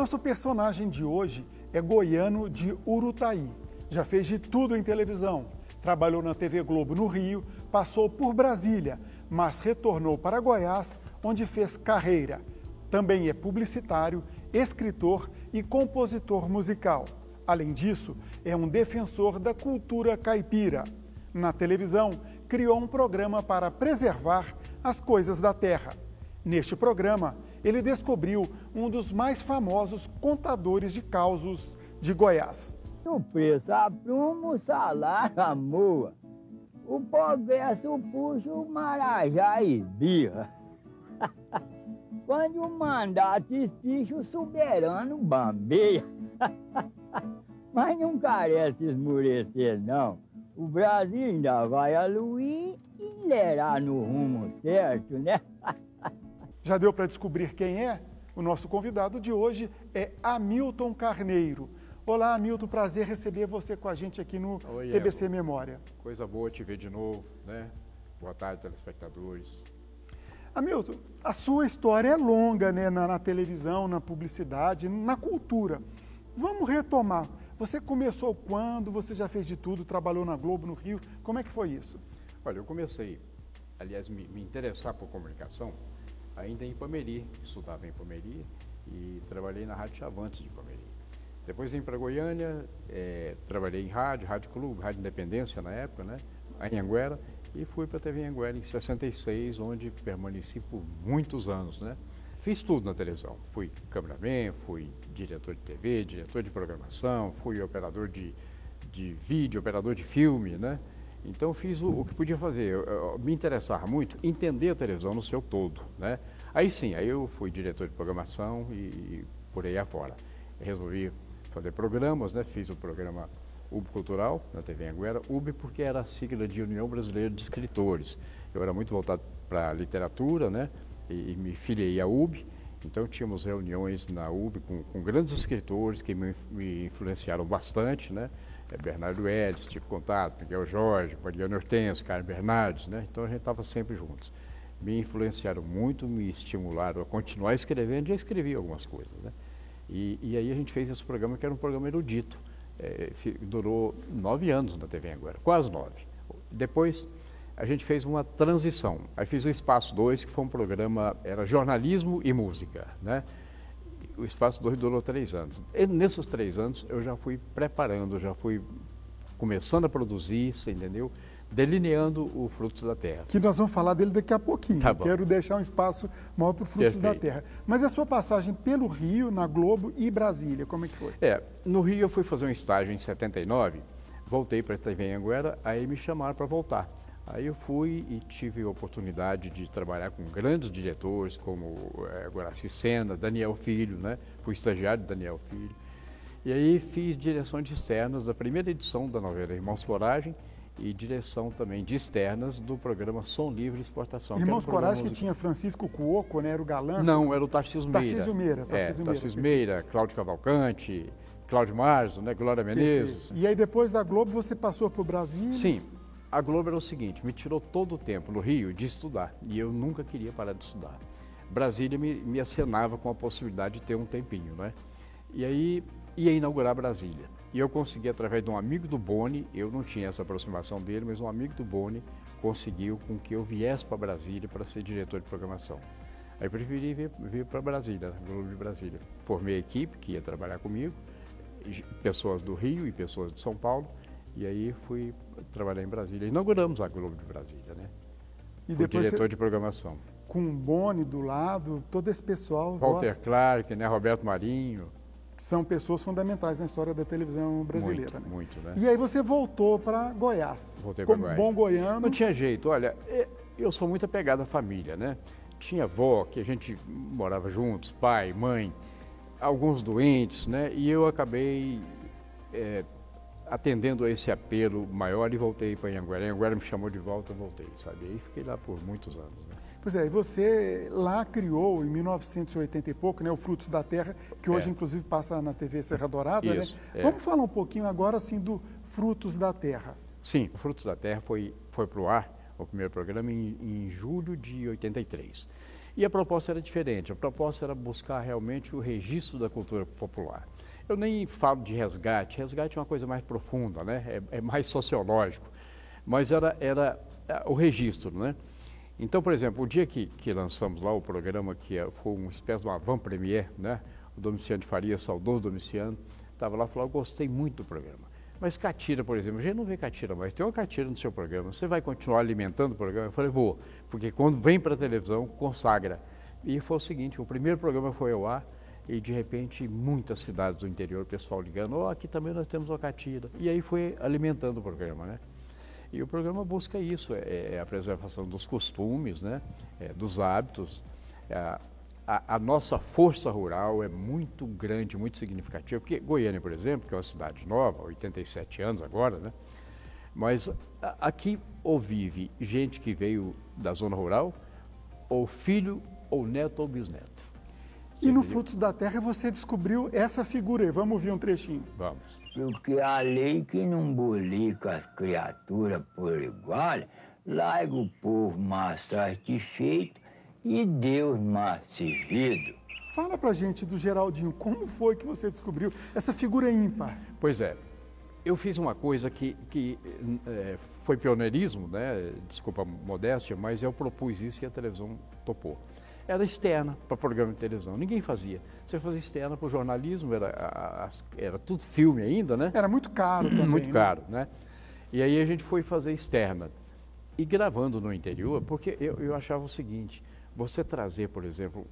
nosso personagem de hoje é goiano de Urutaí. Já fez de tudo em televisão. Trabalhou na TV Globo no Rio, passou por Brasília, mas retornou para Goiás, onde fez carreira. Também é publicitário, escritor e compositor musical. Além disso, é um defensor da cultura caipira. Na televisão, criou um programa para preservar as coisas da terra. Neste programa, ele descobriu um dos mais famosos contadores de causos de Goiás. O preço apruma, o salário a moa. O progresso puxa o marajá e birra. Quando o mandato espicha, o soberano bambeia. Mas não carece esmurecer, não. O Brasil ainda vai aluir e lerá no rumo certo, né? Já deu para descobrir quem é? O nosso convidado de hoje é Hamilton Carneiro. Olá, Hamilton, prazer receber você com a gente aqui no Oi, TBC Memória. Coisa boa te ver de novo, né? Boa tarde, telespectadores. Hamilton, a sua história é longa, né? Na, na televisão, na publicidade, na cultura. Vamos retomar. Você começou quando? Você já fez de tudo, trabalhou na Globo, no Rio. Como é que foi isso? Olha, eu comecei, aliás, me, me interessar por comunicação ainda em Pameri, estudava em Pameri e trabalhei na Rádio Chavantes de Pameri. Depois vim para Goiânia, é, trabalhei em rádio, Rádio Clube, Rádio Independência na época, né, em Anguera, e fui para a TV Anguera em 66, onde permaneci por muitos anos, né. Fiz tudo na televisão. Fui cameraman, fui diretor de TV, diretor de programação, fui operador de, de vídeo, operador de filme, né. Então fiz o, o que podia fazer. Eu, eu, me interessava muito entender a televisão no seu todo, né? Aí sim, aí eu fui diretor de programação e, e por aí afora. resolvi fazer programas, né? Fiz o programa UB Cultural na TV Anguera, UB porque era a sigla de União Brasileira de Escritores. Eu era muito voltado para literatura, né? E, e, me filiei à UB. Então tínhamos reuniões na UB com, com grandes escritores que me, me influenciaram bastante, né? é Bernardo Edson, tive contato, Miguel Jorge, Mariano Hortense, Carlos Bernardes, né? Então a gente estava sempre juntos. Me influenciaram muito, me estimularam a continuar escrevendo, já escrevi algumas coisas, né? E, e aí a gente fez esse programa que era um programa erudito. É, durou nove anos na TV agora, quase nove. Depois a gente fez uma transição. Aí fiz o Espaço 2, que foi um programa, era jornalismo e música, né? o Espaço 2 durou três anos. E nesses três anos eu já fui preparando, já fui começando a produzir, você entendeu? Delineando o Frutos da Terra. Que nós vamos falar dele daqui a pouquinho. Tá Quero deixar um espaço maior para o Frutos Perfeito. da Terra. Mas a sua passagem pelo Rio, na Globo e Brasília, como é que foi? É, no Rio eu fui fazer um estágio em 79, voltei para a TV Anguera, aí me chamaram para voltar. Aí eu fui e tive a oportunidade de trabalhar com grandes diretores como é, Guaraci Sena, Daniel Filho, né? Fui estagiário de Daniel Filho. E aí fiz direção de externas da primeira edição da novela Irmãos Coragem e direção também de externas do programa Som Livre Exportação. Irmãos que Coragem que tinha Francisco Cuoco, né? Era o galã? Não, era o Tarcísio Meira. Tarcísio Meira, Tarcísio é, Meira. Tarcísio Meira, Cláudio Cavalcante, Cláudio Marzo, né? Glória Menezes. Perfeito. E aí depois da Globo você passou para o Brasil? Sim, a Globo era o seguinte, me tirou todo o tempo no Rio de estudar e eu nunca queria parar de estudar. Brasília me, me acenava com a possibilidade de ter um tempinho, né? E aí ia inaugurar Brasília. E eu consegui, através de um amigo do Boni, eu não tinha essa aproximação dele, mas um amigo do Boni conseguiu com que eu viesse para Brasília para ser diretor de programação. Aí preferi vir, vir para Brasília, Globo de Brasília. Formei a equipe que ia trabalhar comigo, pessoas do Rio e pessoas de São Paulo, e aí fui trabalhar em Brasília. Inauguramos a Globo de Brasília, né? E depois diretor você... de programação. Com o Boni do lado, todo esse pessoal. Walter Clark, né? Roberto Marinho. São pessoas fundamentais na história da televisão brasileira. Muito, né? muito, né? E aí você voltou para Goiás. Voltei para Goiás. bom goiano. Não tinha jeito. Olha, é, eu sou muito apegado à família, né? Tinha avó, que a gente morava juntos, pai, mãe, alguns doentes, né? E eu acabei é, atendendo a esse apelo maior e voltei para Anguera. Anguera me chamou de volta, voltei, sabe? E aí fiquei lá por muitos anos. Né? Pois é, e você lá criou em 1980 e pouco, né, o Frutos da Terra, que hoje é. inclusive passa na TV Serra Dourada, Isso, né? É. Vamos falar um pouquinho agora assim do Frutos da Terra. Sim, o Frutos da Terra foi foi para o ar, o primeiro programa em, em julho de 83. E a proposta era diferente, a proposta era buscar realmente o registro da cultura popular. Eu nem falo de resgate, resgate é uma coisa mais profunda, né? é, é mais sociológico, mas era, era é, o registro. Né? Então, por exemplo, o dia que, que lançamos lá o programa, que é, foi uma espécie de uma avant-première, né? o Domiciano de Faria, saudoso Domiciano, estava lá e falou, gostei muito do programa. Mas catira, por exemplo, a gente não vê catira mais, tem uma catira no seu programa, você vai continuar alimentando o programa? Eu falei, vou, porque quando vem para a televisão, consagra. E foi o seguinte, o primeiro programa foi ao ar, e de repente muitas cidades do interior, o pessoal ligando, oh, aqui também nós temos uma catira. E aí foi alimentando o programa, né? E o programa busca isso, é, é a preservação dos costumes, né? É, dos hábitos, é, a, a, nossa força rural é muito grande, muito significativa, porque Goiânia, por exemplo, que é uma cidade nova, 87 anos agora, né? Mas a, aqui ou vive gente que veio da zona rural, ou filho, ou neto, ou bisneto. E no Frutos da Terra você descobriu essa figura aí. Vamos ouvir um trechinho. Vamos. Porque a lei que não bolica as criaturas por igual, larga o povo mais satisfeito e Deus mais servido. Fala pra gente do Geraldinho, como foi que você descobriu essa figura ímpar? Pois é, eu fiz uma coisa que, que é, foi pioneirismo, né? desculpa a modéstia, mas eu propus isso e a televisão topou. Era externa para programa de televisão, ninguém fazia. Você fazia externa para o jornalismo, era, era tudo filme ainda, né? Era muito caro também. muito né? caro, né? E aí a gente foi fazer externa. E gravando no interior, porque eu, eu achava o seguinte, você trazer, por exemplo,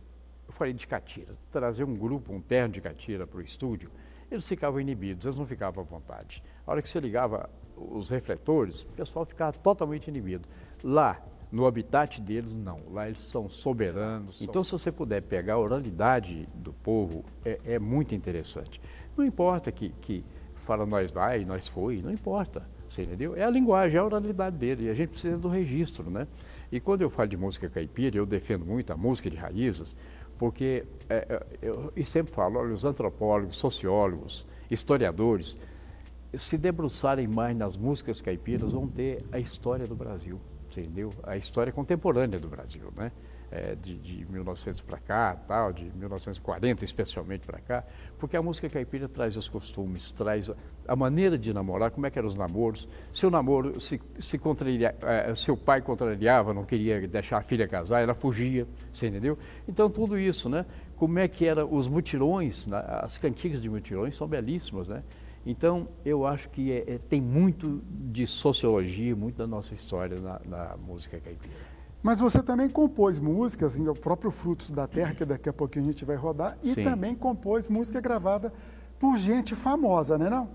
eu falei de catira, trazer um grupo, um terno de catira para o estúdio, eles ficavam inibidos, eles não ficavam à vontade. A hora que você ligava os refletores, o pessoal ficava totalmente inibido. Lá, no habitat deles, não. Lá eles são soberanos. Então, se você puder pegar a oralidade do povo, é, é muito interessante. Não importa que, que fala nós vai, nós foi, não importa. Você entendeu? É a linguagem, é a oralidade dele. E a gente precisa do registro, né? E quando eu falo de música caipira, eu defendo muito a música de raízes, porque é, é eu, eu sempre falo, olha, os antropólogos, sociólogos, historiadores, se debruçarem mais nas músicas caipiras, vão ter a história do Brasil, entendeu? A história contemporânea do Brasil, né? é, de, de 1900 para cá, tal, de 1940 especialmente para cá, porque a música caipira traz os costumes, traz a, maneira de namorar, como é que eram os namoros, se o namoro, se, se contraria, é, seu pai contrariava, não queria deixar a filha casar, ela fugia, você entendeu? Então tudo isso, né? Como é que eram os mutirões, né? as cantigas de mutirões são belíssimas, né? Então, eu acho que é, é, tem muito de sociologia, muito da nossa história na, na música caipira. Mas você também compôs músicas, o próprio Frutos da Terra, que daqui a pouquinho a gente vai rodar, e Sim. também compôs música gravada por gente famosa, né não?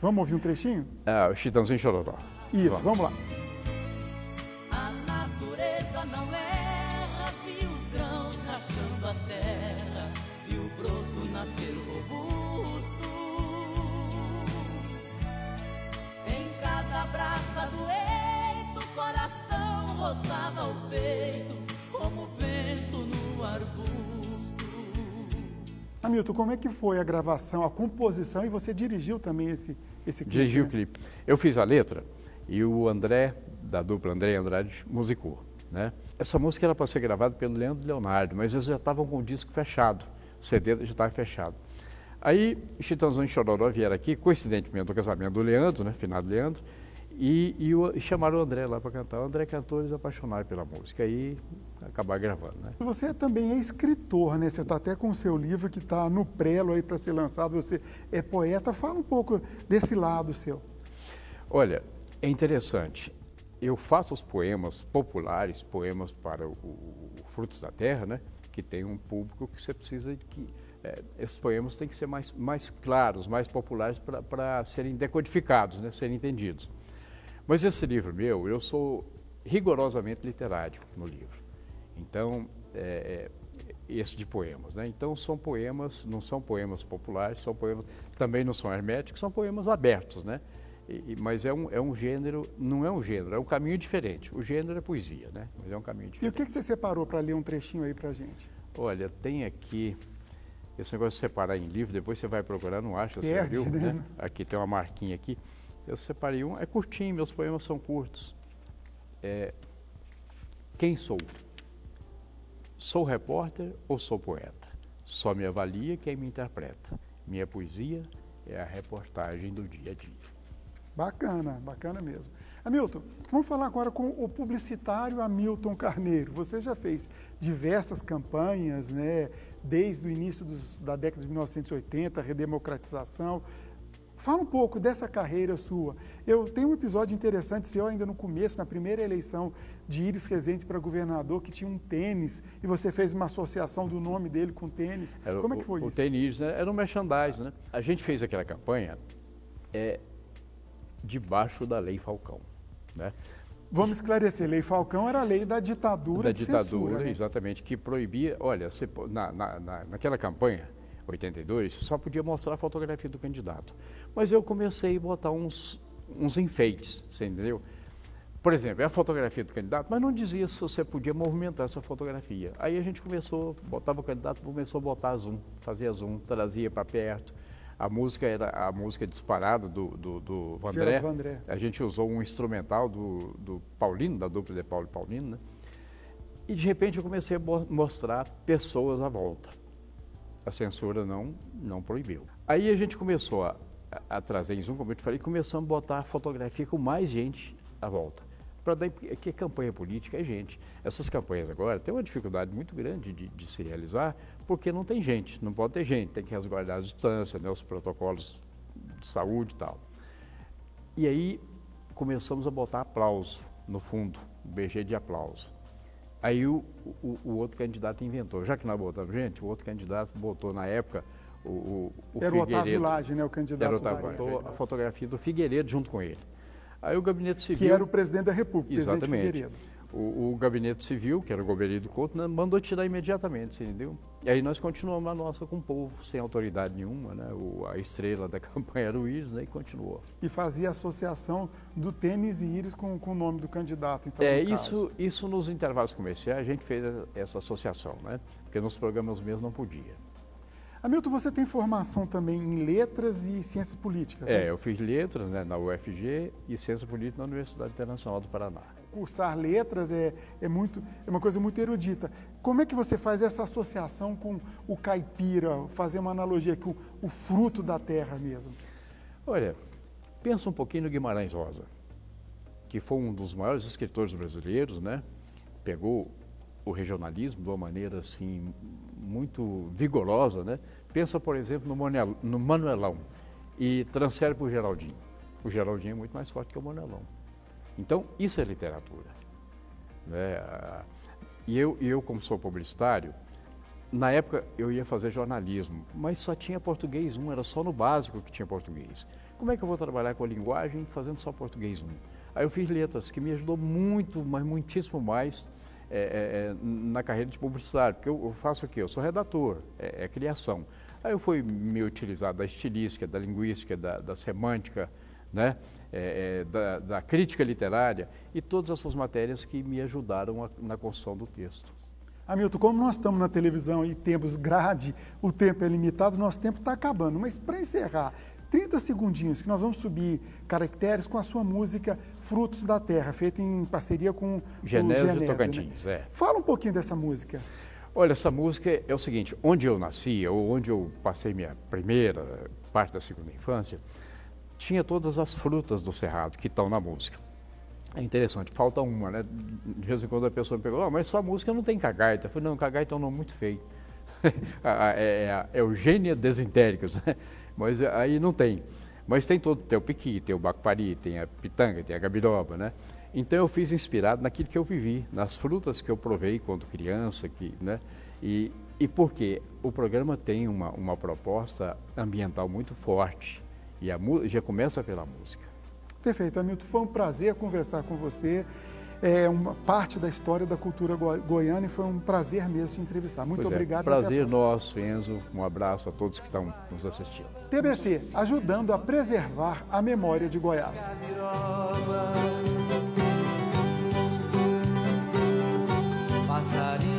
Vamos ouvir um trechinho? É, o Chitãozinho Chororó. Isso, vamos, vamos lá. A natureza não erra, vi os grãos rachando a terra e o broto nascer robusto. Em cada braça do eito, coração roçava o peito como vento no arbusto. Hamilton, como é que foi a gravação, a composição e você dirigiu também esse, esse clipe? Dirigi né? o clipe. Eu fiz a letra e o André, da dupla André Andrade, musicou. Né? Essa música era para ser gravada pelo Leandro Leonardo, mas eles já estavam com o disco fechado, o CD já estava fechado. Aí, Chitãozinho e Chororó vieram aqui, coincidentemente do casamento do Leandro, né, finado Leandro, e, e, o, e, chamaram o André lá para cantar. O André cantou, eles apaixonaram pela música. Aí acabaram gravando, né? Você também é escritor, né? Você está até com o seu livro que está no prelo aí para ser lançado. Você é poeta. Fala um pouco desse lado seu. Olha, é interessante. Eu faço os poemas populares, poemas para o, o, o Frutos da Terra, né? Que tem um público que você precisa de que é, esses poemas têm que ser mais, mais claros, mais populares para serem decodificados, né? Serem entendidos. Mas esse livro meu, eu sou rigorosamente literário no livro. Então, é, é, esse de poemas, né? Então são poemas, não são poemas populares, são poemas, também não são herméticos, são poemas abertos, né? E, mas é um, é um gênero, não é um gênero, é um caminho diferente. O gênero é poesia, né? Mas é um caminho diferente. E o que, que você separou para ler um trechinho aí para gente? Olha, tem aqui, esse negócio de separar em livro, depois você vai procurar, não acha, Perde, você viu? Né? Aqui tem uma marquinha aqui. Eu separei um, é curtinho, meus poemas são curtos. É, quem sou? Sou repórter ou sou poeta? Só me avalia quem me interpreta. Minha poesia é a reportagem do dia a dia. Bacana, bacana mesmo. Hamilton, vamos falar agora com o publicitário Hamilton Carneiro. Você já fez diversas campanhas, né, desde o início dos, da década de 1980, redemocratização. Fala um pouco dessa carreira sua. Eu tenho um episódio interessante seu ainda no começo, na primeira eleição de Iris Rezende para governador, que tinha um tênis e você fez uma associação do nome dele com tênis. Era Como o, é que foi o isso? tênis né, era um merchandising, né? A gente fez aquela campanha é, debaixo da lei Falcão, né? Vamos esclarecer, Lei Falcão era a lei da ditadura da de ditadura, censura, né? exatamente, que proibia, olha, na, na- naquela campanha, 82, só podia mostrar a fotografia do candidato. Mas eu comecei a botar uns, uns enfeites, você entendeu? Por exemplo, é a fotografia do candidato, mas não dizia se você podia movimentar essa fotografia. Aí a gente começou, botava o candidato, começou a botar zoom, fazia zoom, trazia para perto. A música era a música disparada do, do, do Vandré. A gente usou um instrumental do, do Paulino, da dupla de Paulo e Paulino, né? E de repente eu comecei a mo- mostrar pessoas à volta. A censura não, não proibiu. Aí a gente começou a, a- trazer em Zoom, como eu te falei, começamos a botar fotografia com mais gente à volta. Para daí, porque campanha política é gente. Essas campanhas agora têm uma dificuldade muito grande de, de se realizar, porque não tem gente, não pode ter gente, tem que resguardar a distância, né, os protocolos de saúde e tal. E aí começamos a botar aplauso no fundo, um BG de aplauso. Aí o, o, o outro candidato inventou, já que nós botamos gente, o outro candidato botou na época o, o, o Era o Otávio. Lage, né, o candidato Era o Otávio, botou a fotografia do Figueiredo junto com ele. Aí o gabinete civil. Que era o presidente da República, o presidente Exatamente. Figueiredo. O, o gabinete civil, que era o Goberido Couto, né, mandou tirar imediatamente, entendeu? E aí nós continuamos a nossa com o povo, sem autoridade nenhuma, né? O, a estrela da campanha era o Íris, né? E continuou. E fazia associação do tênis e íris com, com o nome do candidato. Então, é, no caso. isso, isso nos intervalos comerciais a gente fez essa associação, né? Porque nos programas mesmo não podia. Hamilton, você tem formação também em letras e ciências políticas, né? É, eu fiz letras né, na UFG e ciência política na Universidade Internacional do Paraná. Cursar letras é, é, muito, é uma coisa muito erudita. Como é que você faz essa associação com o caipira, fazer uma analogia com o fruto da terra mesmo? Olha, pensa um pouquinho no Guimarães Rosa, que foi um dos maiores escritores brasileiros, né? Pegou o regionalismo de uma maneira assim muito vigorosa, né? Pensa, por exemplo, no, Manuel, no Manuelão e transfere para o Geraldinho. O Geraldinho é muito mais forte que o Manuelão. Então, isso é literatura. Né? E eu, eu, como sou publicitário, na época eu ia fazer jornalismo, mas só tinha português 1, era só no básico que tinha português. Como é que eu vou trabalhar com a linguagem fazendo só português 1? Aí eu fiz letras, que me ajudou muito, mas muitíssimo mais é, é, é, na carreira de publicitário, porque eu, eu faço o quê? Eu sou redator, é, é criação. Aí eu fui me utilizar da estilística, da linguística, da, da semântica, né? É, é, da, da crítica literária e todas essas matérias que me ajudaram a, na construção do texto. Hamilton, como nós estamos na televisão e temos grade, o tempo é limitado, nosso tempo está acabando. Mas para encerrar, 30 segundinhos que nós vamos subir caracteres com a sua música Frutos da Terra, feita em parceria com Genésio o Genésio. Tocantins, né? é. Fala um pouquinho dessa música. Olha, essa música é o seguinte: onde eu nasci, ou onde eu passei minha primeira parte da segunda infância, tinha todas as frutas do cerrado que estão na música. É interessante, falta uma, né? De vez em quando a pessoa pergunta, oh, mas sua música não tem cagaita. Eu falei, não, cagaita é um nome muito feio. é, é a Eugênia Desentéricos, né? Mas aí não tem. Mas tem todo, tem o piqui, tem o bacupari, tem a pitanga, tem a gabiroba, né? Então eu fiz inspirado naquilo que eu vivi, nas frutas que eu provei quando criança, que, né? E, e porque o programa tem uma, uma proposta ambiental muito forte e a já começa pela música. Perfeito, Hamilton. Foi um prazer conversar com você. É uma parte da história da cultura goi- goiana e foi um prazer mesmo te entrevistar. Muito Pois é, obrigado. a prazer nosso, Enzo. Um abraço a todos que estão nos assistindo. TBC, ajudando a preservar a memória de Goiás. Passarinho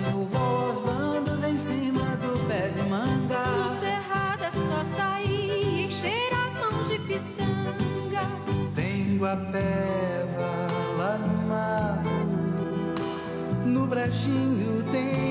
guapeva lá no mato. No brejinho tem